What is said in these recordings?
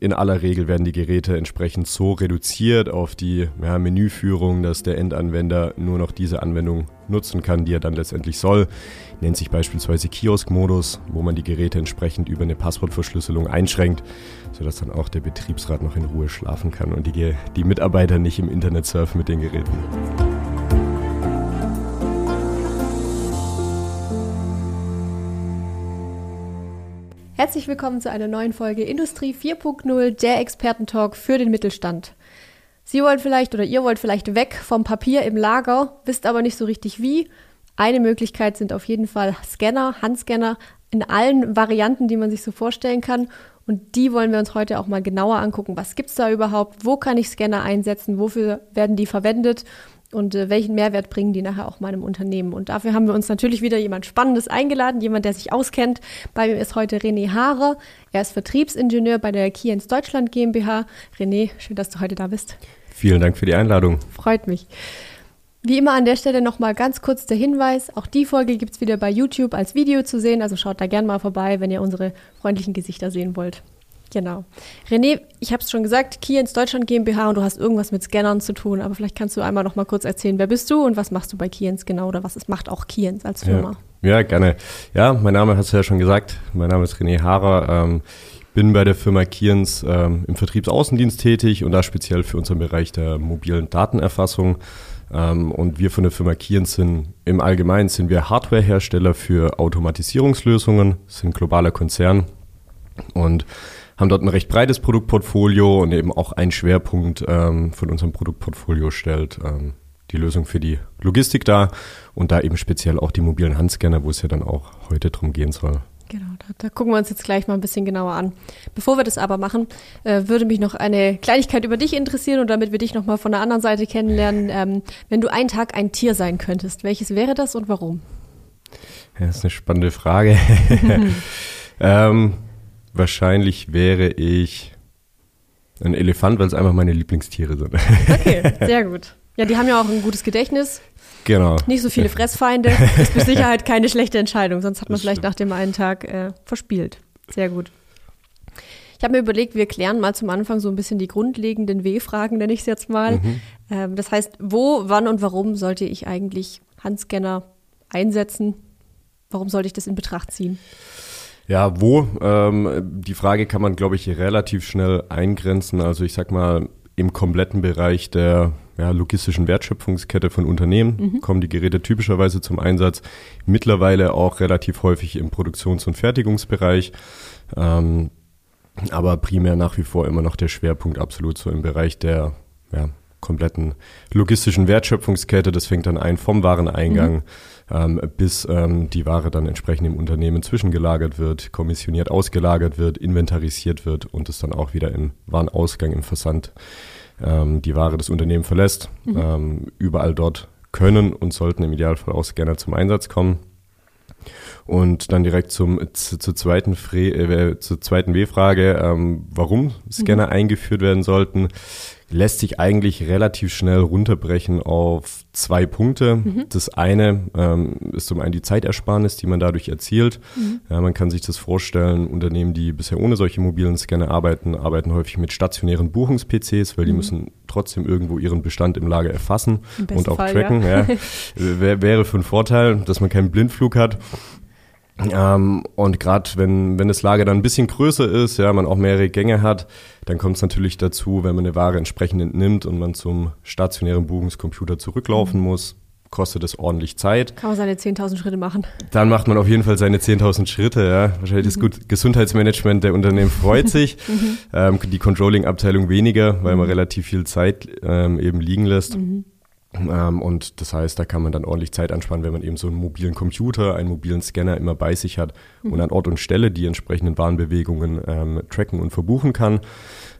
in aller Regel werden die Geräte entsprechend so reduziert auf die ja, Menüführung, dass der Endanwender nur noch diese Anwendung nutzen kann, die er dann letztendlich soll. Nennt sich beispielsweise Kiosk-Modus, wo man die Geräte entsprechend über eine Passwortverschlüsselung einschränkt, sodass dann auch der Betriebsrat noch in Ruhe schlafen kann und die, die Mitarbeiter nicht im Internet surfen mit den Geräten. Herzlich willkommen zu einer neuen Folge Industrie 4.0, der Expertentalk für den Mittelstand. Sie wollen vielleicht oder ihr wollt vielleicht weg vom Papier im Lager, wisst aber nicht so richtig wie. Eine Möglichkeit sind auf jeden Fall Scanner, Handscanner in allen Varianten, die man sich so vorstellen kann. Und die wollen wir uns heute auch mal genauer angucken. Was gibt es da überhaupt? Wo kann ich Scanner einsetzen? Wofür werden die verwendet? Und äh, welchen Mehrwert bringen die nachher auch meinem Unternehmen. Und dafür haben wir uns natürlich wieder jemand Spannendes eingeladen, jemand, der sich auskennt. Bei mir ist heute René Haarer. Er ist Vertriebsingenieur bei der Kiens Deutschland GmbH. René, schön, dass du heute da bist. Vielen Dank für die Einladung. Freut mich. Wie immer an der Stelle nochmal ganz kurz der Hinweis, auch die Folge gibt es wieder bei YouTube als Video zu sehen, also schaut da gerne mal vorbei, wenn ihr unsere freundlichen Gesichter sehen wollt. Genau. René, ich habe es schon gesagt, Kiens Deutschland GmbH und du hast irgendwas mit Scannern zu tun, aber vielleicht kannst du einmal noch mal kurz erzählen, wer bist du und was machst du bei Kiens genau oder was ist, macht auch Kiens als Firma? Ja, ja, gerne. Ja, mein Name hast du ja schon gesagt. Mein Name ist René Haarer. Ähm, bin bei der Firma Kiens ähm, im Vertriebsaußendienst tätig und da speziell für unseren Bereich der mobilen Datenerfassung. Ähm, und wir von der Firma Kiens sind im Allgemeinen sind wir Hardwarehersteller für Automatisierungslösungen, sind globaler Konzern und haben dort ein recht breites Produktportfolio und eben auch ein Schwerpunkt ähm, von unserem Produktportfolio stellt ähm, die Lösung für die Logistik dar und da eben speziell auch die mobilen Handscanner, wo es ja dann auch heute drum gehen soll. Genau, da, da, gucken wir uns jetzt gleich mal ein bisschen genauer an. Bevor wir das aber machen, äh, würde mich noch eine Kleinigkeit über dich interessieren und damit wir dich noch mal von der anderen Seite kennenlernen. Ähm, wenn du einen Tag ein Tier sein könntest, welches wäre das und warum? Ja, das ist eine spannende Frage. ähm, Wahrscheinlich wäre ich ein Elefant, weil es einfach meine Lieblingstiere sind. Okay, sehr gut. Ja, die haben ja auch ein gutes Gedächtnis. Genau. Nicht so viele Fressfeinde. Das ist mit Sicherheit keine schlechte Entscheidung, sonst hat man das vielleicht stimmt. nach dem einen Tag äh, verspielt. Sehr gut. Ich habe mir überlegt, wir klären mal zum Anfang so ein bisschen die grundlegenden W-Fragen, nenne ich es jetzt mal. Mhm. Ähm, das heißt, wo, wann und warum sollte ich eigentlich Handscanner einsetzen? Warum sollte ich das in Betracht ziehen? Ja, wo? Ähm, die Frage kann man, glaube ich, relativ schnell eingrenzen. Also ich sag mal, im kompletten Bereich der ja, logistischen Wertschöpfungskette von Unternehmen mhm. kommen die Geräte typischerweise zum Einsatz. Mittlerweile auch relativ häufig im Produktions- und Fertigungsbereich. Ähm, aber primär nach wie vor immer noch der Schwerpunkt absolut so im Bereich der ja, kompletten logistischen Wertschöpfungskette. Das fängt dann ein vom Wareneingang mhm ähm, bis ähm, die Ware dann entsprechend im Unternehmen zwischengelagert wird, kommissioniert ausgelagert wird, inventarisiert wird und es dann auch wieder im Warenausgang, im Versand ähm, die Ware des Unternehmens verlässt. Mhm. Ähm, überall dort können und sollten im Idealfall auch Scanner zum Einsatz kommen. Und dann direkt zum, zu, zur, zweiten Fre äh, zur zweiten W-Frage, ähm, warum Scanner mhm. eingeführt werden sollten lässt sich eigentlich relativ schnell runterbrechen auf zwei Punkte. Mhm. Das eine ähm, ist zum einen die Zeitersparnis, die man dadurch erzielt. Mhm. Ja, man kann sich das vorstellen, Unternehmen, die bisher ohne solche mobilen Scanner arbeiten, arbeiten häufig mit stationären Buchungs-PCs, weil mhm. die müssen trotzdem irgendwo ihren Bestand im Lager erfassen und auch Fall, tracken. Ja. ja. Wäre von Vorteil, dass man keinen Blindflug hat. Ähm, und gerade wenn, wenn das Lager dann ein bisschen größer ist, ja, man auch mehrere Gänge hat, dann kommt es natürlich dazu, wenn man eine Ware entsprechend entnimmt und man zum stationären Buchungscomputer zurücklaufen mhm. muss, kostet es ordentlich Zeit. Kann man seine 10.000 Schritte machen. Dann macht man auf jeden Fall seine 10.000 Schritte. Ja. Wahrscheinlich mhm. das Gesundheitsmanagement der Unternehmen freut sich. mhm. ähm, die Controlling-Abteilung weniger, weil man mhm. relativ viel Zeit ähm, eben liegen lässt. Mhm. Ähm, und das heißt, da kann man dann ordentlich Zeit anspannen, wenn man eben so einen mobilen Computer, einen mobilen Scanner immer bei sich hat mhm. und an Ort und Stelle die entsprechenden Warenbewegungen ähm, tracken und verbuchen kann.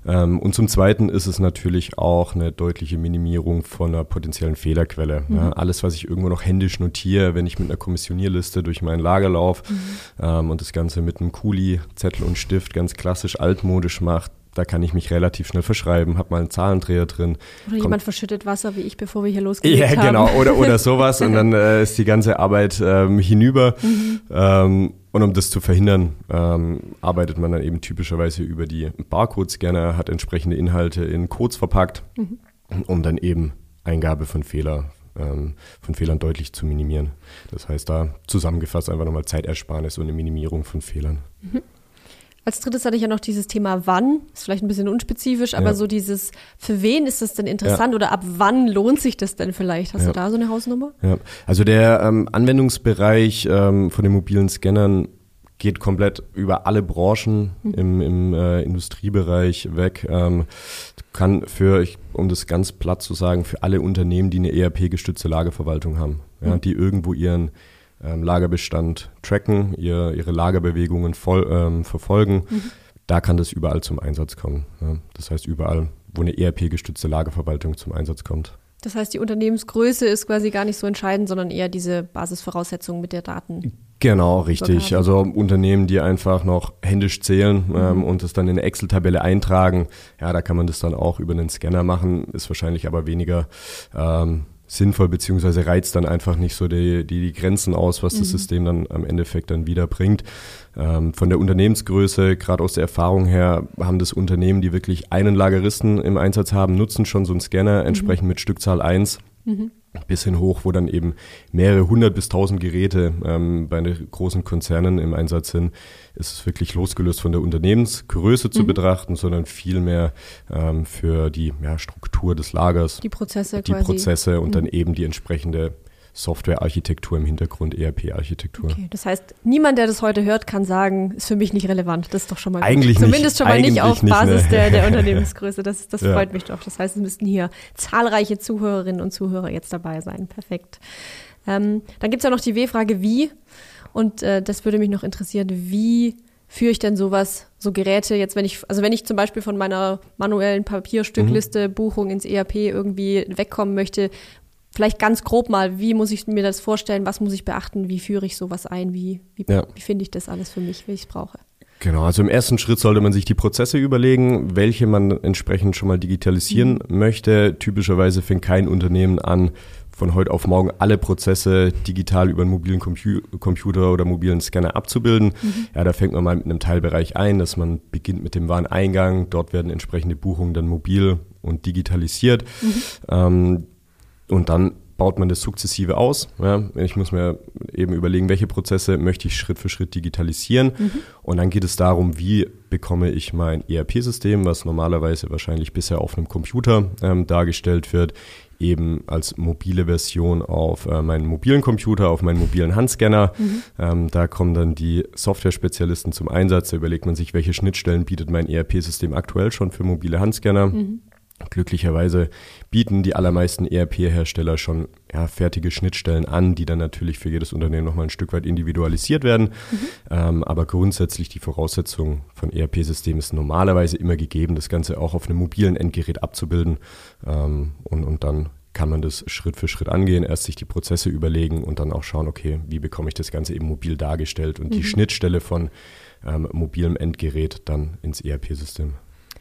Ähm, und zum Zweiten ist es natürlich auch eine deutliche Minimierung von einer potenziellen Fehlerquelle. Mhm. Ja, alles, was ich irgendwo noch händisch notiere, wenn ich mit einer Kommissionierliste durch mein Lager laufe mhm. ähm, und das Ganze mit einem Kuli, Zettel und Stift ganz klassisch altmodisch macht, da kann ich mich relativ schnell verschreiben, habe mal einen Zahlendreher drin. Oder Kommt, jemand verschüttet Wasser wie ich, bevor wir hier losgelegt haben. Ja, genau, oder, oder sowas und dann äh, ist die ganze Arbeit ähm, hinüber. Mhm. Ähm, und um das zu verhindern, ähm, arbeitet man dann eben typischerweise über die Barcode-Scanner, hat entsprechende Inhalte in Codes verpackt, mhm. um dann eben Eingabe von Fehler ähm, von Fehlern deutlich zu minimieren. Das heißt, da zusammengefasst einfach nochmal Zeitersparnis und eine Minimierung von Fehlern. Mhm. Als drittes hatte ich ja noch dieses Thema wann. Ist vielleicht ein bisschen unspezifisch, aber ja. so dieses, für wen ist das denn interessant ja. oder ab wann lohnt sich das denn vielleicht? Hast ja. du da so eine Hausnummer? Ja, also der ähm, Anwendungsbereich ähm, von den mobilen Scannern geht komplett über alle Branchen mhm. im, im äh, Industriebereich weg. Ähm, kann für, um das ganz platt zu sagen, für alle Unternehmen, die eine ERP-gestützte Lagerverwaltung haben, ja, mhm. die irgendwo ihren ähm, Lagerbestand tracken, ihr, ihre Lagerbewegungen voll, ähm, verfolgen, mhm. da kann das überall zum Einsatz kommen. Ja. Das heißt, überall, wo eine ERP-gestützte Lagerverwaltung zum Einsatz kommt. Das heißt, die Unternehmensgröße ist quasi gar nicht so entscheidend, sondern eher diese Basisvoraussetzungen mit der Daten. Genau, richtig. Also Unternehmen, die einfach noch händisch zählen mhm. ähm, und es dann in eine Excel-Tabelle eintragen, ja, da kann man das dann auch über einen Scanner machen, ist wahrscheinlich aber weniger ähm, sinnvoll, beziehungsweise reizt dann einfach nicht so die, die, die Grenzen aus, was mhm. das System dann am Endeffekt dann wieder bringt. Ähm, von der Unternehmensgröße, gerade aus der Erfahrung her, haben das Unternehmen, die wirklich einen Lageristen im Einsatz haben, nutzen schon so einen Scanner, mhm. entsprechend mit Stückzahl 1. Mhm bis hin hoch, wo dann eben mehrere hundert bis tausend Geräte ähm, bei den großen Konzernen im Einsatz sind, ist es wirklich losgelöst von der Unternehmensgröße zu mhm. betrachten, sondern vielmehr ähm, für die ja, Struktur des Lagers, die Prozesse, die quasi. Prozesse und mhm. dann eben die entsprechende Softwarearchitektur im Hintergrund, ERP-Architektur. Okay, das heißt, niemand, der das heute hört, kann sagen, ist für mich nicht relevant. Das ist doch schon mal eigentlich gut. Zumindest schon mal nicht auf Basis ne. der, der Unternehmensgröße. Das, das ja. freut mich doch. Das heißt, es müssten hier zahlreiche Zuhörerinnen und Zuhörer jetzt dabei sein. Perfekt. Ähm, dann gibt es ja noch die W-Frage, wie? Und äh, das würde mich noch interessieren, wie führe ich denn sowas, so Geräte jetzt, wenn ich, also wenn ich zum Beispiel von meiner manuellen Papierstückliste mhm. Buchung ins ERP irgendwie wegkommen möchte, vielleicht ganz grob mal, wie muss ich mir das vorstellen, was muss ich beachten, wie führe ich sowas ein, wie, wie, ja. wie finde ich das alles für mich, wie ich es brauche. Genau, also im ersten Schritt sollte man sich die Prozesse überlegen, welche man entsprechend schon mal digitalisieren mhm. möchte. Typischerweise fängt kein Unternehmen an, von heute auf morgen alle Prozesse digital über einen mobilen Compu Computer oder mobilen Scanner abzubilden. Mhm. Ja, da fängt man mal mit einem Teilbereich ein, dass man beginnt mit dem Wareneingang. Dort werden entsprechende Buchungen dann mobil und digitalisiert. Mhm. Ähm, und dann baut man das sukzessive aus. Ja, ich muss mir eben überlegen, welche Prozesse möchte ich Schritt für Schritt digitalisieren. Mhm. Und dann geht es darum, wie bekomme ich mein ERP-System, was normalerweise wahrscheinlich bisher auf einem Computer ähm, dargestellt wird, eben als mobile Version auf äh, meinen mobilen Computer, auf meinen mobilen Handscanner. Mhm. Ähm, da kommen dann die Software-Spezialisten zum Einsatz. Da überlegt man sich, welche Schnittstellen bietet mein ERP-System aktuell schon für mobile Handscanner. Mhm. Glücklicherweise bieten die allermeisten ERP-Hersteller schon ja, fertige Schnittstellen an, die dann natürlich für jedes Unternehmen nochmal ein Stück weit individualisiert werden. Mhm. Ähm, aber grundsätzlich die Voraussetzung von ERP-Systemen ist normalerweise immer gegeben, das Ganze auch auf einem mobilen Endgerät abzubilden. Ähm, und, und dann kann man das Schritt für Schritt angehen, erst sich die Prozesse überlegen und dann auch schauen, okay, wie bekomme ich das Ganze eben mobil dargestellt und mhm. die Schnittstelle von ähm, mobilem Endgerät dann ins ERP-System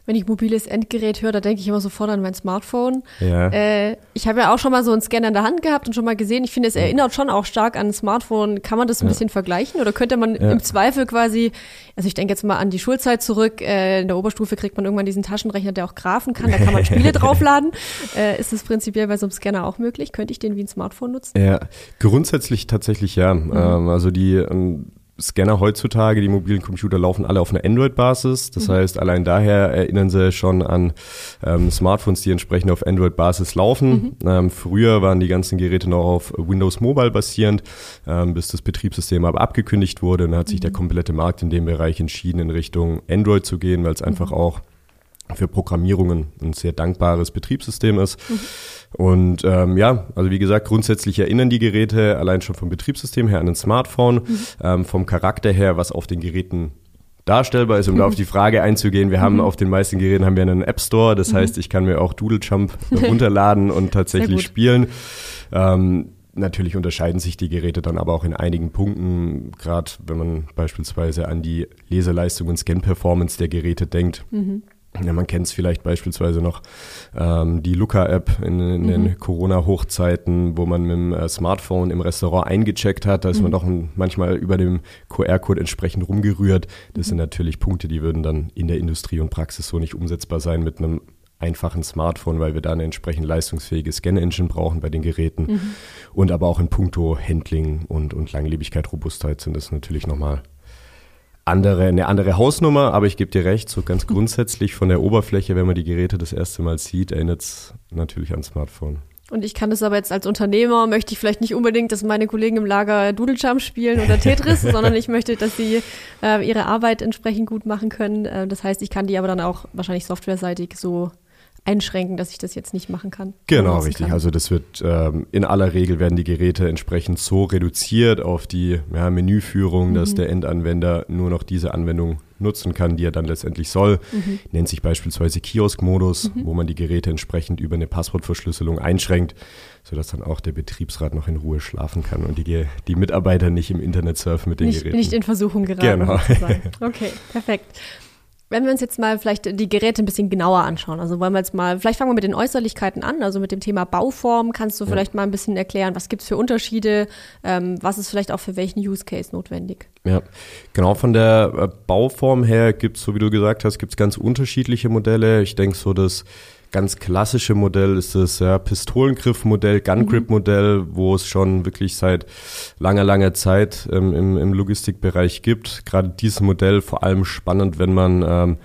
wenn ich mobiles Endgerät höre, da denke ich immer sofort an mein Smartphone. Ja. Äh, ich habe ja auch schon mal so einen Scanner in der Hand gehabt und schon mal gesehen, ich finde, es erinnert schon auch stark an ein Smartphone. Kann man das ein ja. bisschen vergleichen oder könnte man ja. im Zweifel quasi, also ich denke jetzt mal an die Schulzeit zurück, äh, in der Oberstufe kriegt man irgendwann diesen Taschenrechner, der auch grafen kann, da kann man Spiele draufladen. Äh, ist das prinzipiell bei so einem Scanner auch möglich? Könnte ich den wie ein Smartphone nutzen? Ja, grundsätzlich tatsächlich ja. Mhm. Ähm, also die ähm, Scanner heutzutage, die mobilen Computer laufen alle auf einer Android-Basis. Das mhm. heißt, allein daher erinnern sie schon an ähm, Smartphones, die entsprechend auf Android-Basis laufen. Mhm. Ähm, früher waren die ganzen Geräte noch auf Windows Mobile basierend, ähm, bis das Betriebssystem aber abgekündigt wurde. Und dann hat sich der mhm. komplette Markt in dem Bereich entschieden, in Richtung Android zu gehen, weil es einfach mhm. auch für Programmierungen ein sehr dankbares Betriebssystem ist. Mhm. Und ähm, ja, also wie gesagt, grundsätzlich erinnern die Geräte allein schon vom Betriebssystem her an ein Smartphone, mhm. ähm, vom Charakter her, was auf den Geräten darstellbar ist, um mhm. da auf die Frage einzugehen. Wir haben mhm. auf den meisten Geräten haben wir einen App Store, das mhm. heißt, ich kann mir auch Doodle Jump runterladen und tatsächlich spielen. Ähm, Natürlich unterscheiden sich die Geräte dann aber auch in einigen Punkten, gerade wenn man beispielsweise an die Leseleistung und Scan-Performance der Geräte denkt. Ja, man kennt es vielleicht beispielsweise noch ähm, die Luca-App in, in mhm. den Corona-Hochzeiten, wo man mit dem äh, Smartphone im Restaurant eingecheckt hat. Da ist mhm. man doch ein, manchmal über dem QR-Code entsprechend rumgerührt. Das mhm. sind natürlich Punkte, die würden dann in der Industrie und Praxis so nicht umsetzbar sein mit einem einfachen Smartphone, weil wir da eine entsprechend leistungsfähige Scan-Engine brauchen bei den Geräten. Mhm. Und aber auch in puncto Handling und, und Langlebigkeit, Robustheit sind das natürlich nochmal andere, eine andere Hausnummer, aber ich gebe dir recht, so ganz grundsätzlich von der Oberfläche, wenn man die Geräte das erste Mal sieht, erinnert es natürlich an Smartphone. Und ich kann das aber jetzt als Unternehmer, möchte ich vielleicht nicht unbedingt, dass meine Kollegen im Lager Doodle spielen oder Tetris, sondern ich möchte, dass sie äh, ihre Arbeit entsprechend gut machen können. Äh, das heißt, ich kann die aber dann auch wahrscheinlich softwareseitig so einschränken, dass ich das jetzt nicht machen kann. Genau, richtig. Kann. Also das wird ähm, in aller Regel werden die Geräte entsprechend so reduziert auf die ja, Menüführung, mhm. dass der Endanwender nur noch diese Anwendung nutzen kann, die er dann letztendlich soll. Mhm. Nennt sich beispielsweise Kiosk-Modus, mhm. wo man die Geräte entsprechend über eine Passwortverschlüsselung einschränkt, sodass dann auch der Betriebsrat noch in Ruhe schlafen kann und die, die Mitarbeiter nicht im Internet surfen mit den nicht, Geräten. Nicht in Versuchung geraten. Genau. Okay, perfekt. Wenn wir uns jetzt mal vielleicht die Geräte ein bisschen genauer anschauen, also wollen wir jetzt mal, vielleicht fangen wir mit den Äußerlichkeiten an, also mit dem Thema Bauform. Kannst du ja. vielleicht mal ein bisschen erklären, was gibt es für Unterschiede, ähm, was ist vielleicht auch für welchen Use Case notwendig? Ja, genau von der äh, Bauform her gibt es, so wie du gesagt hast, gibt es ganz unterschiedliche Modelle. Ich denke so, dass ganz klassische Modell ist das ja, Pistolengriff-Modell, Gun-Grip-Modell, wo es schon wirklich seit langer, langer Zeit ähm, im, im Logistikbereich gibt. Gerade dieses Modell vor allem spannend, wenn man ähm,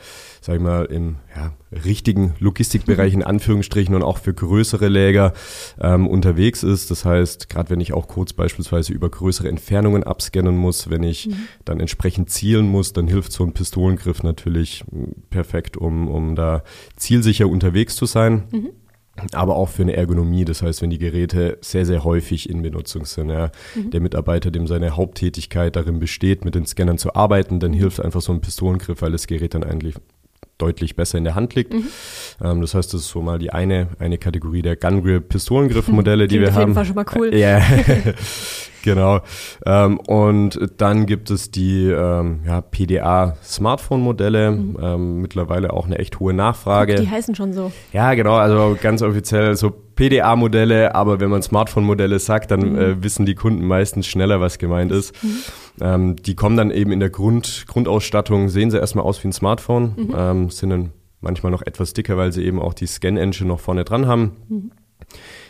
sag ich mal, im ja, richtigen Logistikbereich in Anführungsstrichen und auch für größere Läger ähm, unterwegs ist. Das heißt, gerade wenn ich auch kurz beispielsweise über größere Entfernungen abscannen muss, wenn ich mhm. dann entsprechend zielen muss, dann hilft so ein Pistolengriff natürlich perfekt, um, um da zielsicher unterwegs zu sein. Mhm aber auch für eine Ergonomie. Das heißt, wenn die Geräte sehr, sehr häufig in Benutzung sind, ja, mhm. der Mitarbeiter, dem seine Haupttätigkeit darin besteht, mit den Scannern zu arbeiten, dann hilft einfach so ein Pistolengriff, weil das Gerät dann eigentlich deutlich besser in der Hand liegt. Mhm. Ähm, das heißt, das ist so mal die eine, eine Kategorie der Gun Grip Pistolengriff-Modelle, die wir haben. Auf jeden Fall schon mal cool. Ja, genau. Ähm, und dann gibt es die ähm, ja, PDA Smartphone-Modelle, mhm. ähm, mittlerweile auch eine echt hohe Nachfrage. Die heißen schon so. Ja, genau, also ganz offiziell so PDA-Modelle, aber wenn man Smartphone-Modelle sagt, dann mhm. äh, wissen die Kunden meistens schneller, was gemeint ist. Mhm. Ähm, die kommen dann eben in der Grund, Grundausstattung, sehen sie erstmal aus wie ein Smartphone, mhm. ähm, sind dann manchmal noch etwas dicker, weil sie eben auch die Scan-Engine noch vorne dran haben. Mhm.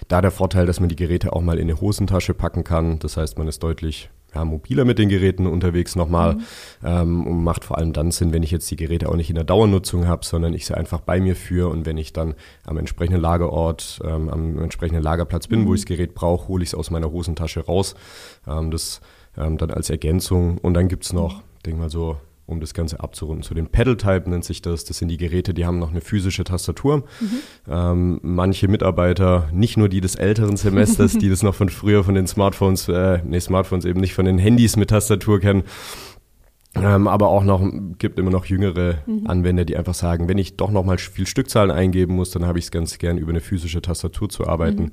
Da der Vorteil, dass man die Geräte auch mal in eine Hosentasche packen kann. Das heißt, man ist deutlich ja, mobiler mit den Geräten unterwegs nochmal mhm. ähm, und macht vor allem dann Sinn, wenn ich jetzt die Geräte auch nicht in der Dauernutzung habe, sondern ich sie einfach bei mir führe und wenn ich dann am entsprechenden Lagerort, ähm, am entsprechenden Lagerplatz bin, mhm. wo ich das Gerät brauche, hole ich es aus meiner Hosentasche raus. Ähm, das ähm, dann als Ergänzung. Und dann gibt es noch, denke mal so, um das Ganze abzurunden. Zu den Pedal-Type nennt sich das. Das sind die Geräte, die haben noch eine physische Tastatur. Mhm. Ähm, manche Mitarbeiter, nicht nur die des älteren Semesters, die das noch von früher von den Smartphones, äh, nee, Smartphones eben nicht von den Handys mit Tastatur kennen, ähm, aber auch noch, gibt immer noch jüngere mhm. Anwender, die einfach sagen, wenn ich doch noch mal viel Stückzahlen eingeben muss, dann habe ich es ganz gern über eine physische Tastatur zu arbeiten. Mhm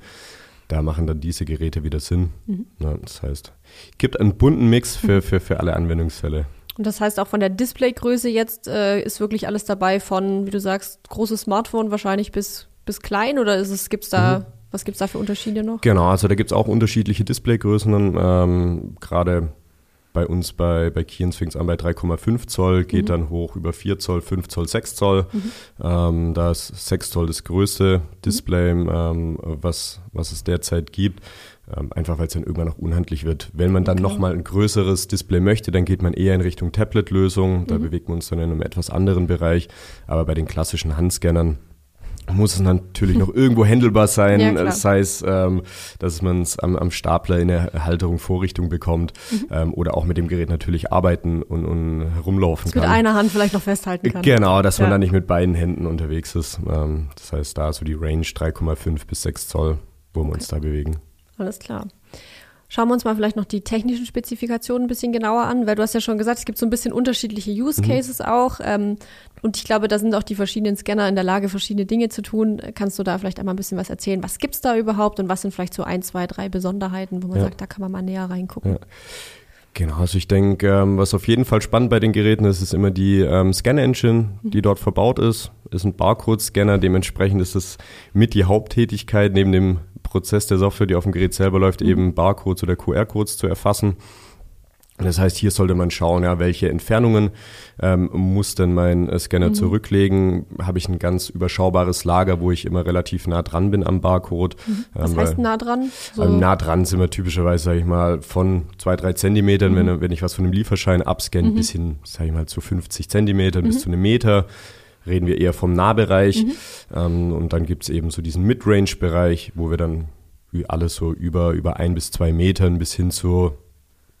da machen dann diese Geräte wieder Sinn. Mhm. Ja, das heißt, gibt einen bunten Mix für, für, für alle Anwendungsfälle. Und das heißt auch von der Displaygröße jetzt äh, ist wirklich alles dabei von, wie du sagst, großes Smartphone wahrscheinlich bis, bis klein oder ist es, gibt's da, mhm. was gibt es da für Unterschiede noch? Genau, also da gibt es auch unterschiedliche Displaygrößen. Ähm, Gerade bei uns bei, bei Kiens fängt es an bei 3,5 Zoll, geht mhm. dann hoch über 4 Zoll, 5 Zoll, 6 Zoll. Mhm. Ähm, da ist 6 Zoll das größte Display, mhm. ähm, was, was es derzeit gibt. Ähm, einfach weil es dann irgendwann noch unhandlich wird. Wenn man dann okay. nochmal ein größeres Display möchte, dann geht man eher in Richtung Tablet-Lösung. Da mhm. bewegt man uns dann in einem etwas anderen Bereich. Aber bei den klassischen Handscannern muss es natürlich noch irgendwo händelbar sein, ja, sei es, ähm, dass man es am, am, Stapler in der Halterung Vorrichtung bekommt mhm. ähm, oder auch mit dem Gerät natürlich arbeiten und, und herumlaufen das kann. Mit einer Hand vielleicht noch festhalten kann. Genau, dass ja. man dann nicht mit beiden Händen unterwegs ist. Ähm, das heißt, da so die Range 3,5 bis 6 Zoll, wo okay. wir uns da bewegen. Alles klar. Schauen wir uns mal vielleicht noch die technischen Spezifikationen ein bisschen genauer an, weil du hast ja schon gesagt, es gibt so ein bisschen unterschiedliche Use mhm. Cases mhm. auch. Ähm, und ich glaube, da sind auch die verschiedenen Scanner in der Lage, verschiedene Dinge zu tun. Kannst du da vielleicht einmal ein bisschen was erzählen? Was gibt es da überhaupt und was sind vielleicht so ein, zwei, drei Besonderheiten, wo man ja. sagt, da kann man mal näher reingucken? Ja. Genau, also ich denke, ähm, was auf jeden Fall spannend bei den Geräten ist, ist immer die ähm, Scan-Engine, die dort verbaut ist. Ist ein Barcode-Scanner, dementsprechend ist es mit die Haupttätigkeit neben dem Prozess der Software, die auf dem Gerät selber läuft, eben Barcodes oder QR-Codes zu erfassen. Das heißt, hier sollte man schauen, ja, welche Entfernungen ähm, muss denn mein äh, Scanner mhm. zurücklegen? Habe ich ein ganz überschaubares Lager, wo ich immer relativ nah dran bin am Barcode? Mhm. Was ähm, heißt nah dran? So. Ähm, nah dran sind wir typischerweise, sage ich mal, von zwei, drei Zentimetern, mhm. wenn, wenn ich was von einem Lieferschein abscanne, mhm. bis hin, sage ich mal, zu 50 Zentimetern bis mhm. zu einem Meter reden wir eher vom Nahbereich. Mhm. Ähm, und dann gibt es eben so diesen Midrange-Bereich, wo wir dann alles so über, über ein bis zwei Metern bis hin zu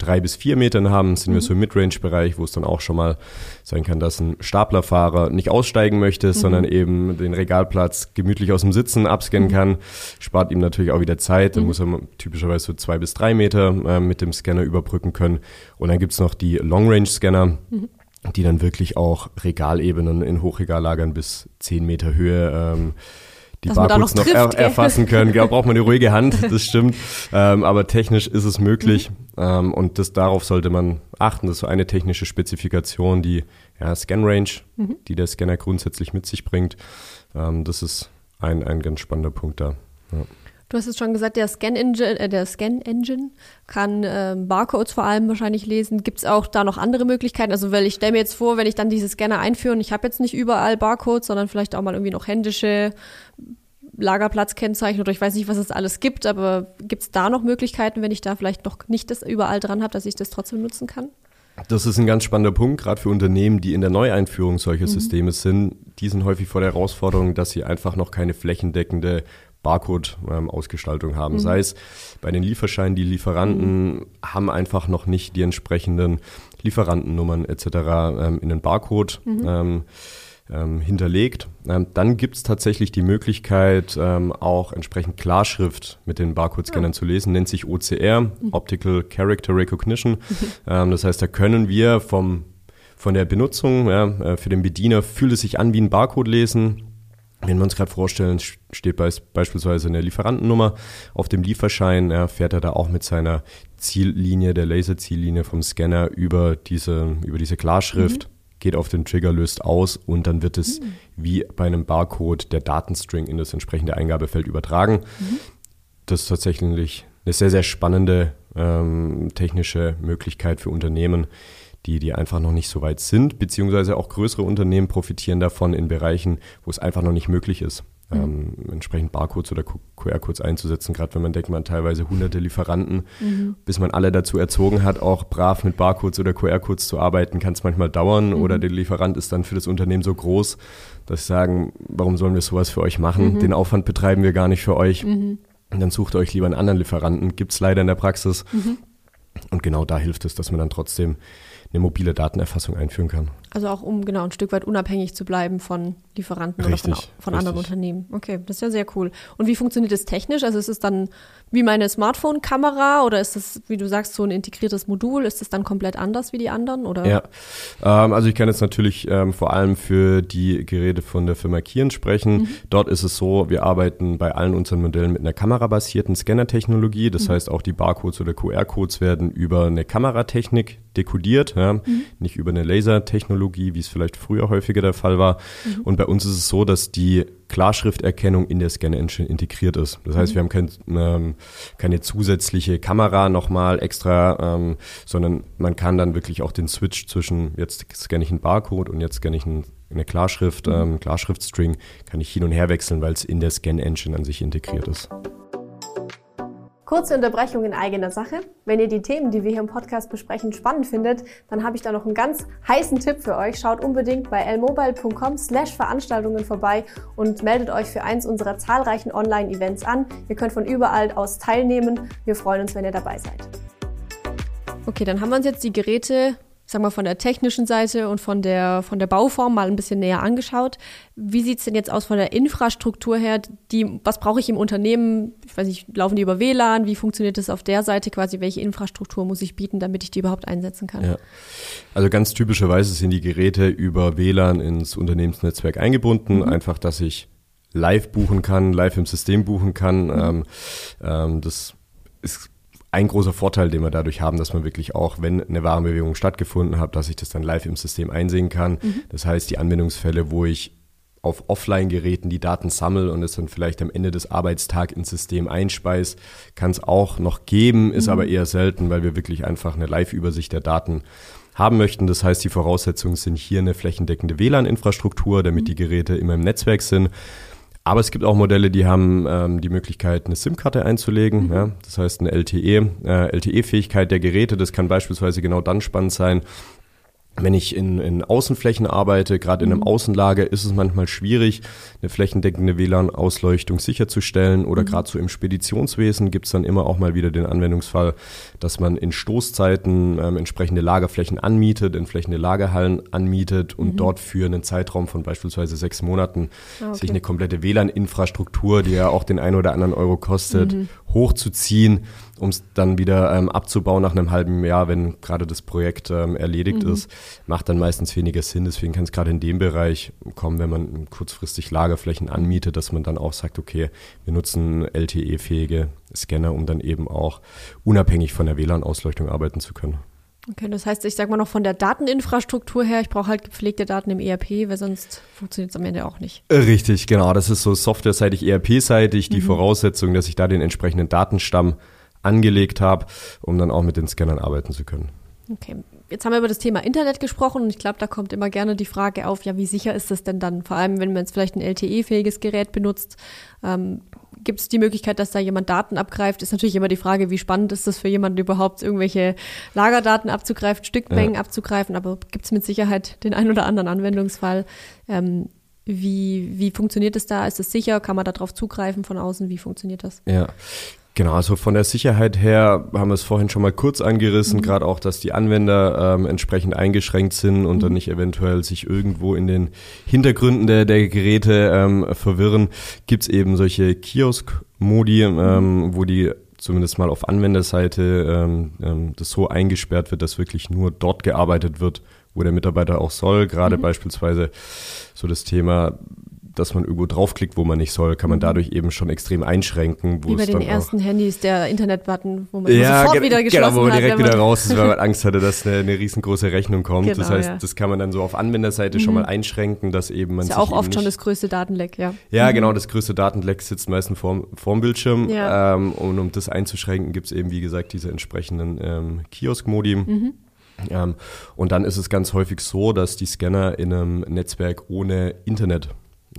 drei bis vier Metern haben, sind mhm. wir so im Midrange-Bereich, wo es dann auch schon mal sein kann, dass ein Staplerfahrer nicht aussteigen möchte, mhm. sondern eben den Regalplatz gemütlich aus dem Sitzen abscannen mhm. kann. Spart ihm natürlich auch wieder Zeit. Dann mhm. muss er typischerweise so zwei bis drei Meter äh, mit dem Scanner überbrücken können. Und dann gibt es noch die Long-Range-Scanner. Mhm die dann wirklich auch Regalebenen in Hochregallagern bis zehn Meter Höhe ähm, die Dass Barcodes noch, noch trifft, er, erfassen können. Ja, braucht man eine ruhige Hand, das stimmt. Ähm, aber technisch ist es möglich mhm. ähm, und das, darauf sollte man achten. Das ist so eine technische Spezifikation, die ja, Scan Range, mhm. die der Scanner grundsätzlich mit sich bringt. Ähm, das ist ein, ein ganz spannender Punkt da. Ja. Du hast es schon gesagt, der Scan Engine, äh, der Scan Engine kann äh, Barcodes vor allem wahrscheinlich lesen. Gibt es auch da noch andere Möglichkeiten? Also, weil ich stelle mir jetzt vor, wenn ich dann diese Scanner einführe und ich habe jetzt nicht überall Barcodes, sondern vielleicht auch mal irgendwie noch händische Lagerplatzkennzeichen oder ich weiß nicht, was es alles gibt, aber gibt es da noch Möglichkeiten, wenn ich da vielleicht noch nicht das überall dran habe, dass ich das trotzdem nutzen kann? Das ist ein ganz spannender Punkt, gerade für Unternehmen, die in der Neueinführung solcher mhm. Systeme sind. Die sind häufig vor der Herausforderung, dass sie einfach noch keine flächendeckende Barcode-Ausgestaltung ähm, haben. Mhm. Sei es bei den Lieferscheinen, die Lieferanten mhm. haben einfach noch nicht die entsprechenden Lieferantennummern etc. Ähm, in den Barcode mhm. ähm, ähm, hinterlegt. Ähm, dann gibt es tatsächlich die Möglichkeit, ähm, auch entsprechend Klarschrift mit den Barcode-Scannern ja. zu lesen, nennt sich OCR, mhm. Optical Character Recognition. Mhm. das heißt, da können wir vom von der Benutzung ja, äh, für den Bediener fühlt es sich an wie ein Barcode lesen wenn wir uns gerade vorstellen, steht beispielsweise eine Lieferantennummer auf dem Lieferschein, ja, fährt er da auch mit seiner Ziellinie, der Laserziellinie vom Scanner über diese, über diese Klarschrift, mhm. geht auf den Trigger, löst aus und dann wird es mhm. wie bei einem Barcode der Datenstring in das entsprechende Eingabefeld übertragen. Mhm. Das ist tatsächlich eine sehr, sehr spannende ähm, technische Möglichkeit für Unternehmen, die, die einfach noch nicht so weit sind, beziehungsweise auch größere Unternehmen profitieren davon in Bereichen, wo es einfach noch nicht möglich ist. Mhm. Ähm, entsprechend Barcodes oder QR-Codes einzusetzen, gerade wenn man denkt, man teilweise hunderte Lieferanten, mhm. bis man alle dazu erzogen hat, auch brav mit Barcodes oder QR-Codes zu arbeiten, kann es manchmal dauern mhm. oder der Lieferant ist dann für das Unternehmen so groß, dass sie sagen, warum sollen wir sowas für euch machen? Mhm. Den Aufwand betreiben wir gar nicht für euch. Mhm. Und dann sucht euch lieber einen anderen Lieferanten. Gibt es leider in der Praxis. Mhm. Und genau da hilft es, dass man dann trotzdem eine mobile Datenerfassung einführen kann. Also auch um genau ein Stück weit unabhängig zu bleiben von Lieferanten richtig, oder von, von anderen Unternehmen. Okay, das ist ja sehr cool. Und wie funktioniert das technisch? Also ist es dann wie meine Smartphone-Kamera oder ist es, wie du sagst, so ein integriertes Modul? Ist es dann komplett anders wie die anderen? Oder? Ja, ähm, also ich kann jetzt natürlich ähm, vor allem für die Geräte von der Firma Kieren sprechen. Mhm. Dort ist es so, wir arbeiten bei allen unseren Modellen mit einer kamerabasierten Scanner-Technologie. Das mhm. heißt, auch die Barcodes oder QR-Codes werden über eine Kameratechnik dekodiert, ja? Mhm. nicht über eine Lasertechnologie, wie es vielleicht früher häufiger der Fall war. Mhm. Und bei uns ist es so, dass die Klarschrifterkennung in der Scan-Engine integriert ist. Das heißt, mhm. wir haben kein, ähm, keine zusätzliche Kamera nochmal extra, ähm, sondern man kann dann wirklich auch den Switch zwischen jetzt scanne ich einen Barcode und jetzt scanne ich einen, eine Klarschrift, mhm. ähm, Klarschriftstring, kann ich hin und her wechseln, weil es in der Scan-Engine an sich integriert ist. Kurze Unterbrechung in eigener Sache. Wenn ihr die Themen, die wir hier im Podcast besprechen, spannend findet, dann habe ich da noch einen ganz heißen Tipp für euch. Schaut unbedingt bei lmobile.com slash Veranstaltungen vorbei und meldet euch für eins unserer zahlreichen Online-Events an. Ihr könnt von überall aus teilnehmen. Wir freuen uns, wenn ihr dabei seid. Okay, dann haben wir uns jetzt die Geräte sagen wir von der technischen Seite und von der, von der Bauform mal ein bisschen näher angeschaut. Wie sieht es denn jetzt aus von der Infrastruktur her? Die, was brauche ich im Unternehmen? Ich weiß nicht, laufen die über WLAN? Wie funktioniert das auf der Seite quasi? Welche Infrastruktur muss ich bieten, damit ich die überhaupt einsetzen kann? Ja. Also ganz typischerweise sind die Geräte über WLAN ins Unternehmensnetzwerk eingebunden. Mhm. Einfach, dass ich live buchen kann, live im System buchen kann. Mhm. Ähm, ähm, das ist ein großer Vorteil, den wir dadurch haben, dass man wirklich auch, wenn eine Warenbewegung stattgefunden hat, dass ich das dann live im System einsehen kann. Mhm. Das heißt, die Anwendungsfälle, wo ich auf Offline-Geräten die Daten sammle und es dann vielleicht am Ende des Arbeitstags ins System einspeise, kann es auch noch geben, ist mhm. aber eher selten, weil wir wirklich einfach eine Live-Übersicht der Daten haben möchten. Das heißt, die Voraussetzungen sind hier eine flächendeckende WLAN-Infrastruktur, damit die Geräte immer im Netzwerk sind. Aber es gibt auch Modelle, die haben ähm, die Möglichkeit, eine SIM-Karte einzulegen. Mhm. Ja? Das heißt, eine LTE, äh, LTE-Fähigkeit der Geräte. Das kann beispielsweise genau dann spannend sein, wenn ich in, in Außenflächen arbeite, gerade in einem mhm. Außenlager, ist es manchmal schwierig, eine flächendeckende WLAN-Ausleuchtung sicherzustellen. Oder mhm. gerade so im Speditionswesen gibt es dann immer auch mal wieder den Anwendungsfall, dass man in Stoßzeiten ähm, entsprechende Lagerflächen anmietet, entsprechende Lagerhallen anmietet und mhm. dort für einen Zeitraum von beispielsweise sechs Monaten ah, okay. sich eine komplette WLAN-Infrastruktur, die ja auch den ein oder anderen Euro kostet, mhm. hochzuziehen um es dann wieder ähm, abzubauen nach einem halben Jahr, wenn gerade das Projekt ähm, erledigt mhm. ist, macht dann meistens weniger Sinn. Deswegen kann es gerade in dem Bereich kommen, wenn man kurzfristig Lagerflächen anmietet, dass man dann auch sagt, okay, wir nutzen LTE-fähige Scanner, um dann eben auch unabhängig von der WLAN-Ausleuchtung arbeiten zu können. Okay, das heißt, ich sag mal noch von der Dateninfrastruktur her, ich brauche halt gepflegte Daten im ERP, weil sonst funktioniert es am Ende auch nicht. Äh, richtig, genau. Das ist so softwareseitig, ERP-seitig die mhm. Voraussetzung, dass ich da den entsprechenden Datenstamm angelegt habe, um dann auch mit den Scannern arbeiten zu können. Okay, jetzt haben wir über das Thema Internet gesprochen und ich glaube, da kommt immer gerne die Frage auf, ja, wie sicher ist das denn dann? Vor allem, wenn man jetzt vielleicht ein LTE-fähiges Gerät benutzt, ähm, gibt es die Möglichkeit, dass da jemand Daten abgreift? Ist natürlich immer die Frage, wie spannend ist das für jemanden überhaupt, irgendwelche Lagerdaten abzugreifen, Stückmengen ja. abzugreifen, aber gibt es mit Sicherheit den einen oder anderen Anwendungsfall. Ähm, wie, wie funktioniert es da? Ist es sicher? Kann man darauf zugreifen von außen? Wie funktioniert das? Ja, Genau, also von der Sicherheit her haben wir es vorhin schon mal kurz angerissen, mhm. gerade auch, dass die Anwender ähm, entsprechend eingeschränkt sind und mhm. dann nicht eventuell sich irgendwo in den Hintergründen der, der Geräte ähm, verwirren. Gibt es eben solche Kiosk-Modi, ähm, mhm. wo die zumindest mal auf Anwenderseite ähm, ähm, das so eingesperrt wird, dass wirklich nur dort gearbeitet wird, wo der Mitarbeiter auch soll. Gerade mhm. beispielsweise so das Thema dass man irgendwo draufklickt, wo man nicht soll, kann man mhm. dadurch eben schon extrem einschränken. Wie bei den ersten Handys, der Internetbutton, wo man ja, sofort wieder geschlossen hat. Genau, wo man direkt wieder raus ist, weil man Angst hatte, dass eine, eine riesengroße Rechnung kommt. Genau, das heißt, ja. das kann man dann so auf Anwenderseite mhm. schon mal einschränken, dass eben man ist ja auch oft schon das größte Datenleck, ja. Ja, mhm. genau, das größte Datenleck sitzt meistens vorm, vorm Bildschirm. Ja. Ähm, und um das einzuschränken, gibt es eben, wie gesagt, diese entsprechenden ähm, Kiosk-Modi. Mhm. Ähm, und dann ist es ganz häufig so, dass die Scanner in einem Netzwerk ohne Internet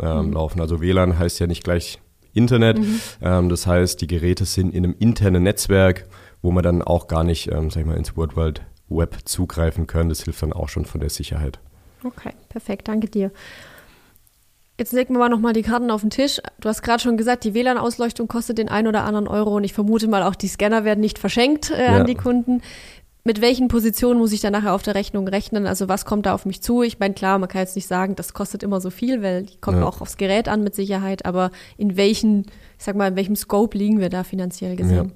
ähm, mhm. laufen. Also WLAN heißt ja nicht gleich Internet. Mhm. Ähm, das heißt, die Geräte sind in einem internen Netzwerk, wo man dann auch gar nicht, ähm, sag ich mal, ins World Wide Web zugreifen können. Das hilft dann auch schon von der Sicherheit. Okay, perfekt, danke dir. Jetzt legen wir mal nochmal die Karten auf den Tisch. Du hast gerade schon gesagt, die WLAN-Ausleuchtung kostet den einen oder anderen Euro und ich vermute mal auch die Scanner werden nicht verschenkt äh, ja. an die Kunden mit welchen Positionen muss ich dann nachher auf der Rechnung rechnen? Also was kommt da auf mich zu? Ich meine, klar, man kann jetzt nicht sagen, das kostet immer so viel, weil die kommt ja. auch aufs Gerät an mit Sicherheit, aber in welchen, ich sag mal, in welchem Scope liegen wir da finanziell gesehen?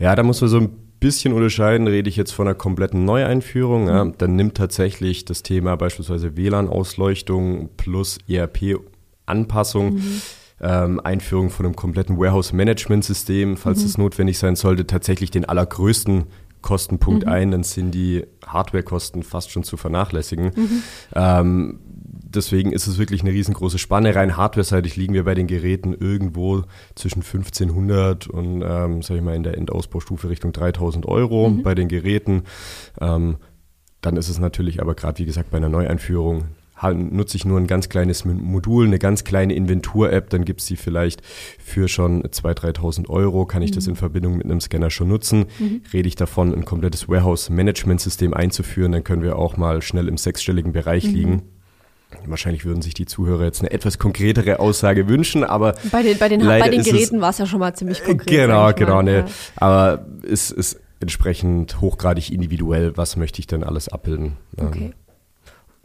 Ja, ja da muss man so ein bisschen unterscheiden, rede ich jetzt von einer kompletten Neueinführung, ja, mhm. dann nimmt tatsächlich das Thema beispielsweise WLAN-Ausleuchtung plus ERP-Anpassung. Mhm. Ähm, Einführung von einem kompletten Warehouse-Management-System, falls mhm. es notwendig sein sollte, tatsächlich den allergrößten Kostenpunkt mhm. ein, dann sind die Hardwarekosten fast schon zu vernachlässigen. Mhm. Ähm, deswegen ist es wirklich eine riesengroße Spanne. Rein hardware-seitig liegen wir bei den Geräten irgendwo zwischen 1500 und, ähm, sag ich mal, in der Endausbaustufe Richtung 3000 Euro mhm. bei den Geräten. Ähm, dann ist es natürlich aber gerade, wie gesagt, bei einer Neueinführung nutze ich nur ein ganz kleines Modul, eine ganz kleine Inventur-App, dann gibt es die vielleicht für schon 2.000, 3.000 Euro, kann ich mhm. das in Verbindung mit einem Scanner schon nutzen. Mhm. Rede ich davon, ein komplettes Warehouse-Management-System einzuführen, dann können wir auch mal schnell im sechsstelligen Bereich mhm. liegen. Wahrscheinlich würden sich die Zuhörer jetzt eine etwas konkretere Aussage wünschen, aber bei den, bei den, bei den Geräten war es ja schon mal ziemlich konkret. Genau, genau, ne. Ja. Aber es ist entsprechend hochgradig individuell, was möchte ich denn alles abbilden. Okay.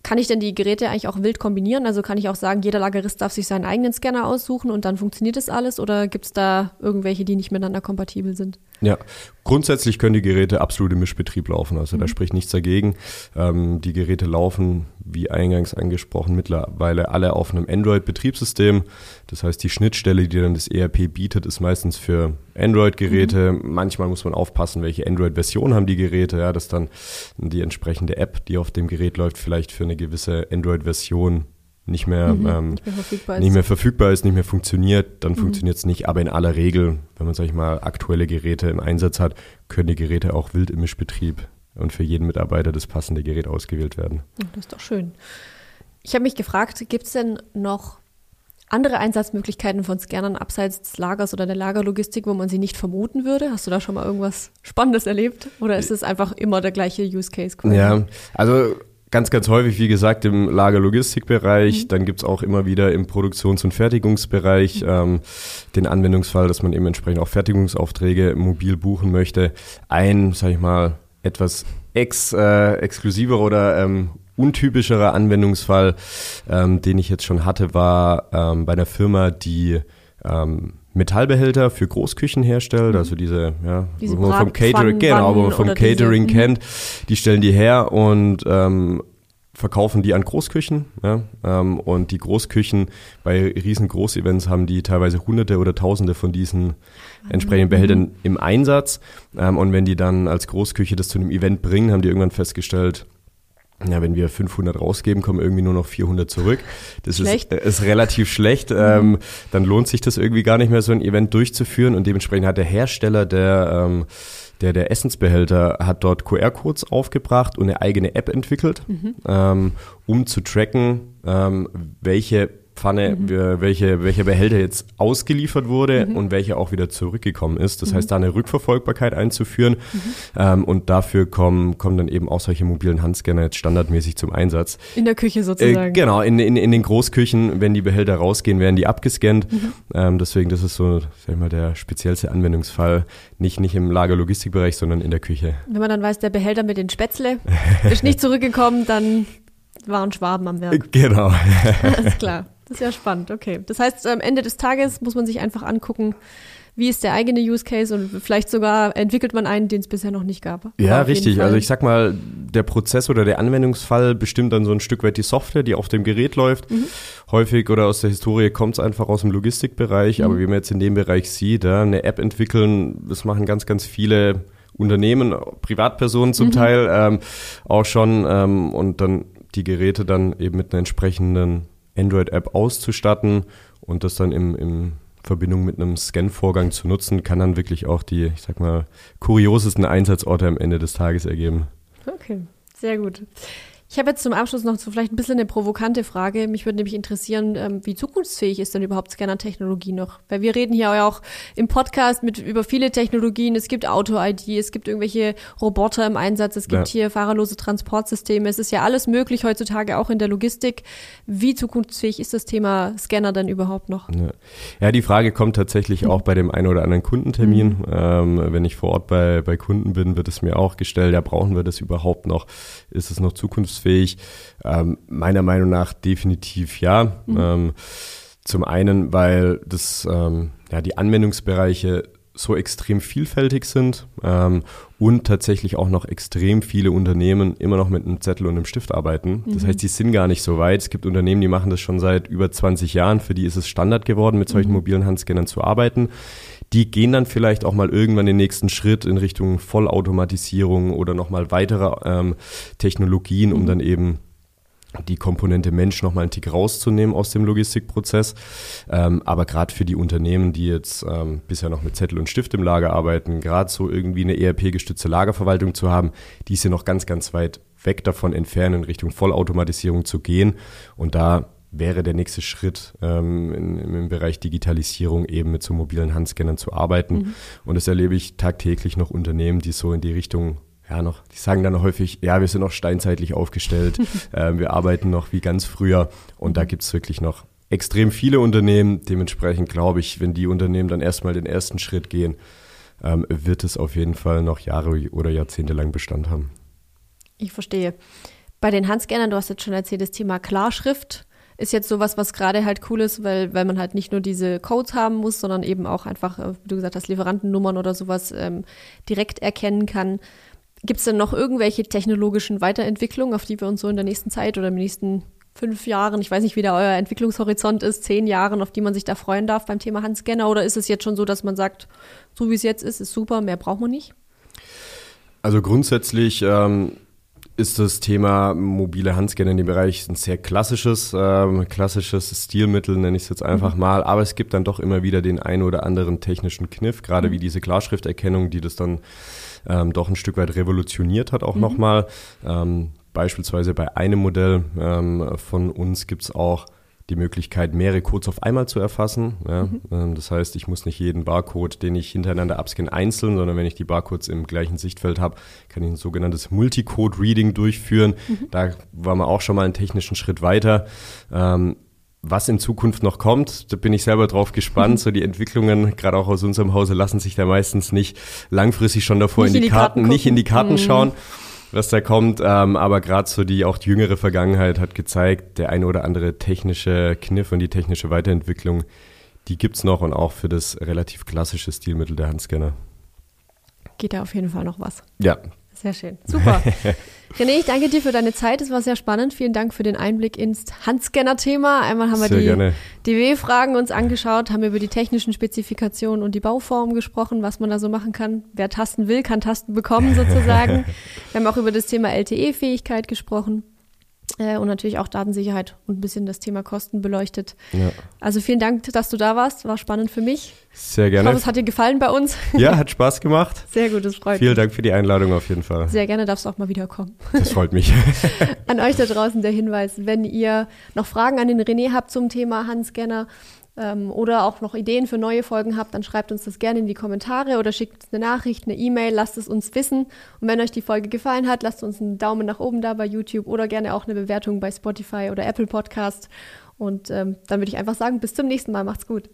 Kann ich denn die Geräte eigentlich auch wild kombinieren? Also kann ich auch sagen, jeder Lagerist darf sich seinen eigenen Scanner aussuchen und dann funktioniert das alles? Oder gibt es da irgendwelche, die nicht miteinander kompatibel sind? Ja, grundsätzlich können die Geräte absolut im Mischbetrieb laufen, also mhm. da spricht nichts dagegen. Ähm, die Geräte laufen, wie eingangs angesprochen, mittlerweile alle auf einem Android-Betriebssystem. Das heißt, die Schnittstelle, die dann das ERP bietet, ist meistens für Android-Geräte. Mhm. Manchmal muss man aufpassen, welche Android-Version haben die Geräte, ja, dass dann die entsprechende App, die auf dem Gerät läuft, vielleicht für eine gewisse Android-Version nicht mehr, mhm, ähm, nicht, mehr verfügbar nicht mehr verfügbar ist, nicht mehr funktioniert, dann mhm. funktioniert es nicht. Aber in aller Regel, wenn man, sag ich mal, aktuelle Geräte im Einsatz hat, können die Geräte auch wild im Mischbetrieb und für jeden Mitarbeiter das passende Gerät ausgewählt werden. Das ist doch schön. Ich habe mich gefragt, gibt es denn noch andere Einsatzmöglichkeiten von Scannern abseits des Lagers oder der Lagerlogistik, wo man sie nicht vermuten würde? Hast du da schon mal irgendwas Spannendes erlebt? Oder ist es einfach immer der gleiche Use Case? Quasi? Ja, also Ganz, ganz häufig, wie gesagt, im Lagerlogistikbereich. Mhm. Dann gibt's auch immer wieder im Produktions- und Fertigungsbereich mhm. ähm, den Anwendungsfall, dass man eben entsprechend auch Fertigungsaufträge mobil buchen möchte. Ein, sag ich mal, etwas ex, äh, exklusiver oder ähm, untypischerer Anwendungsfall, ähm, den ich jetzt schon hatte, war ähm, bei einer Firma, die ähm, Metallbehälter für Großküchen herstellt, mhm. also diese, ja, diese wo man vom Catering, genau, wo man vom Catering diese, mhm. kennt, die stellen die her und ähm, verkaufen die an Großküchen. Ja, ähm, und die Großküchen bei riesen Großevents haben die teilweise hunderte oder tausende von diesen entsprechenden Behältern mhm. im Einsatz. Ähm, und wenn die dann als Großküche das zu einem Event bringen, haben die irgendwann festgestellt, ja, wenn wir 500 rausgeben, kommen irgendwie nur noch 400 zurück. Das ist, äh, ist relativ schlecht. Mhm. Ähm, dann lohnt sich das irgendwie gar nicht mehr, so ein Event durchzuführen. Und dementsprechend hat der Hersteller der, ähm, der, der Essensbehälter hat dort QR-Codes aufgebracht und eine eigene App entwickelt, mhm. ähm, um zu tracken, ähm, welche Pfanne, mhm. welche, welcher Behälter jetzt ausgeliefert wurde mhm. und welcher auch wieder zurückgekommen ist. Das mhm. heißt, da eine Rückverfolgbarkeit einzuführen. Mhm. Ähm, und dafür kommen, kommen dann eben auch solche mobilen Handscanner jetzt standardmäßig zum Einsatz. In der Küche sozusagen. Äh, genau, in, in, in den Großküchen, wenn die Behälter rausgehen, werden die abgescannt. Mhm. Ähm, deswegen, das ist so, sag ich mal, der speziellste Anwendungsfall. Nicht, nicht im Lagerlogistikbereich, sondern in der Küche. Wenn man dann weiß, der Behälter mit den Spätzle ist nicht zurückgekommen, dann waren Schwaben am Werk. Genau. Alles klar. Das ist ja spannend, okay. Das heißt, am Ende des Tages muss man sich einfach angucken, wie ist der eigene Use Case und vielleicht sogar entwickelt man einen, den es bisher noch nicht gab. Ja, richtig. Also ich sag mal, der Prozess oder der Anwendungsfall bestimmt dann so ein Stück weit die Software, die auf dem Gerät läuft. Mhm. Häufig oder aus der Historie kommt es einfach aus dem Logistikbereich, mhm. aber wie man jetzt in dem Bereich sieht, ja, eine App entwickeln, das machen ganz, ganz viele Unternehmen, Privatpersonen zum mhm. Teil ähm, auch schon ähm, und dann die Geräte dann eben mit einer entsprechenden Android-App auszustatten und das dann im, im Verbindung mit einem Scan-Vorgang zu nutzen, kann dann wirklich auch die, ich sag mal, kuriosesten Einsatzorte am Ende des Tages ergeben. Okay, sehr gut. Ich habe jetzt zum Abschluss noch so vielleicht ein bisschen eine provokante Frage. Mich würde nämlich interessieren, ähm, wie zukunftsfähig ist denn überhaupt Scanner-Technologie noch? Weil wir reden hier auch im Podcast mit über viele Technologien. Es gibt Auto-ID, es gibt irgendwelche Roboter im Einsatz, es gibt ja. hier fahrerlose Transportsysteme. Es ist ja alles möglich heutzutage auch in der Logistik. Wie zukunftsfähig ist das Thema Scanner denn überhaupt noch? Ja, ja die Frage kommt tatsächlich auch bei dem einen oder anderen Kundentermin. Mhm. Ähm, wenn ich vor Ort bei, bei Kunden bin, wird es mir auch gestellt, ja, brauchen wir das überhaupt noch? Ist es noch zukunftsfähig? Zukunftsfähig? Ähm, meiner Meinung nach definitiv ja. Mhm. Ähm, zum einen, weil das, ähm, ja, die Anwendungsbereiche so extrem vielfältig sind ähm, und tatsächlich auch noch extrem viele Unternehmen immer noch mit einem Zettel und einem Stift arbeiten. Das mhm. heißt, die sind gar nicht so weit. Es gibt Unternehmen, die machen das schon seit über 20 Jahren. Für die ist es Standard geworden, mit solchen mhm. mobilen Handscannern zu arbeiten die gehen dann vielleicht auch mal irgendwann den nächsten Schritt in Richtung Vollautomatisierung oder nochmal weitere ähm, Technologien, um mhm. dann eben die Komponente Mensch nochmal einen Tick rauszunehmen aus dem Logistikprozess. Ähm, aber gerade für die Unternehmen, die jetzt ähm, bisher noch mit Zettel und Stift im Lager arbeiten, gerade so irgendwie eine ERP-gestützte Lagerverwaltung zu haben, die ist ja noch ganz, ganz weit weg davon entfernt, in Richtung Vollautomatisierung zu gehen. Und da wäre der nächste Schritt ähm, in, im Bereich Digitalisierung eben mit so mobilen Handscannern zu arbeiten. Mhm. Und das erlebe ich tagtäglich noch Unternehmen, die so in die Richtung ja noch, die sagen dann häufig, ja, wir sind noch steinzeitlich aufgestellt, ähm, wir arbeiten noch wie ganz früher und da gibt es wirklich noch extrem viele Unternehmen. Dementsprechend glaube ich, wenn die Unternehmen dann erstmal den ersten Schritt gehen, ähm, wird es auf jeden Fall noch Jahre oder Jahrzehnte lang Bestand haben. Ich verstehe. Bei den Handscannern, du hast jetzt schon erzählt, das Thema Klarschrift ist jetzt sowas, was gerade halt cool ist, weil, weil man halt nicht nur diese Codes haben muss, sondern eben auch einfach, äh, wie du gesagt hast, Lieferantennummern oder sowas ähm, direkt erkennen kann. Gibt es denn noch irgendwelche technologischen Weiterentwicklungen, auf die wir uns so in der nächsten Zeit oder im nächsten fünf Jahren, ich weiß nicht, wie da euer Entwicklungshorizont ist, zehn Jahren, auf die man sich da freuen darf beim Thema Handscanner? Oder ist es jetzt schon so, dass man sagt, so wie es jetzt ist, ist super, mehr braucht man nicht? Also grundsätzlich ähm, ist das Thema mobile Handscanner in dem Bereich ein sehr klassisches, ähm, klassisches Stilmittel, nenne ich es jetzt einfach mhm. mal. Aber es gibt dann doch immer wieder den einen oder anderen technischen Kniff, gerade mhm. wie diese Klarschrifterkennung, die das dann ähm, doch ein Stück weit revolutioniert hat auch mhm. nochmal. Ähm, beispielsweise bei einem Modell ähm, von uns gibt es auch die Möglichkeit, mehrere Codes auf einmal zu erfassen. Ja? Mhm. Ähm, das heißt, ich muss nicht jeden Barcode, den ich hintereinander abscanne, einzeln, sondern wenn ich die Barcodes im gleichen Sichtfeld habe, kann ich ein sogenanntes Multicode-Reading durchführen. Mhm. Da waren wir auch schon mal einen technischen Schritt weiter. Ähm, was in Zukunft noch kommt, da bin ich selber drauf gespannt. Mhm. So die Entwicklungen, gerade auch aus unserem Hause, lassen sich da meistens nicht langfristig schon davor nicht in die, in die Karten, Karten nicht in die Karten mhm. schauen was da kommt. Ähm, aber gerade so die auch die jüngere Vergangenheit hat gezeigt, der eine oder andere technische Kniff und die technische Weiterentwicklung, die gibt es noch und auch für das relativ klassische Stilmittel der Handscanner. Geht da auf jeden Fall noch was. Ja, sehr schön. Super. René, ich danke dir für deine Zeit. Es war sehr spannend. Vielen Dank für den Einblick ins Handscanner-Thema. Einmal haben wir sehr die DW-Fragen uns angeschaut, haben über die technischen Spezifikationen und die Bauform gesprochen, was man da so machen kann. Wer Tasten will, kann Tasten bekommen sozusagen. wir haben auch über das Thema LTE-Fähigkeit gesprochen. Äh, und natürlich auch Datensicherheit und ein bisschen das Thema Kosten beleuchtet. Ja. Also vielen Dank, dass du da warst. War spannend für mich. Sehr gerne. Ich hoffe, es hat dir gefallen bei uns. Ja, hat Spaß gemacht. Sehr gut, das freut Vielen mich. Vielen Dank für die Einladung auf jeden Fall. Sehr gerne darfst du auch mal wiederkommen. Das freut mich. An euch da draußen der Hinweis, wenn ihr noch Fragen an den René habt zum Thema Handscanner, ähm, oder auch noch Ideen für neue Folgen habt, dann schreibt uns das gerne in die Kommentare oder schickt uns eine Nachricht, eine E-Mail, lasst es uns wissen. Und wenn euch die Folge gefallen hat, lasst uns einen Daumen nach oben da bei YouTube oder gerne auch eine Bewertung bei Spotify oder Apple Podcast. Und ähm, dann würde ich einfach sagen, bis zum nächsten Mal. Macht's gut.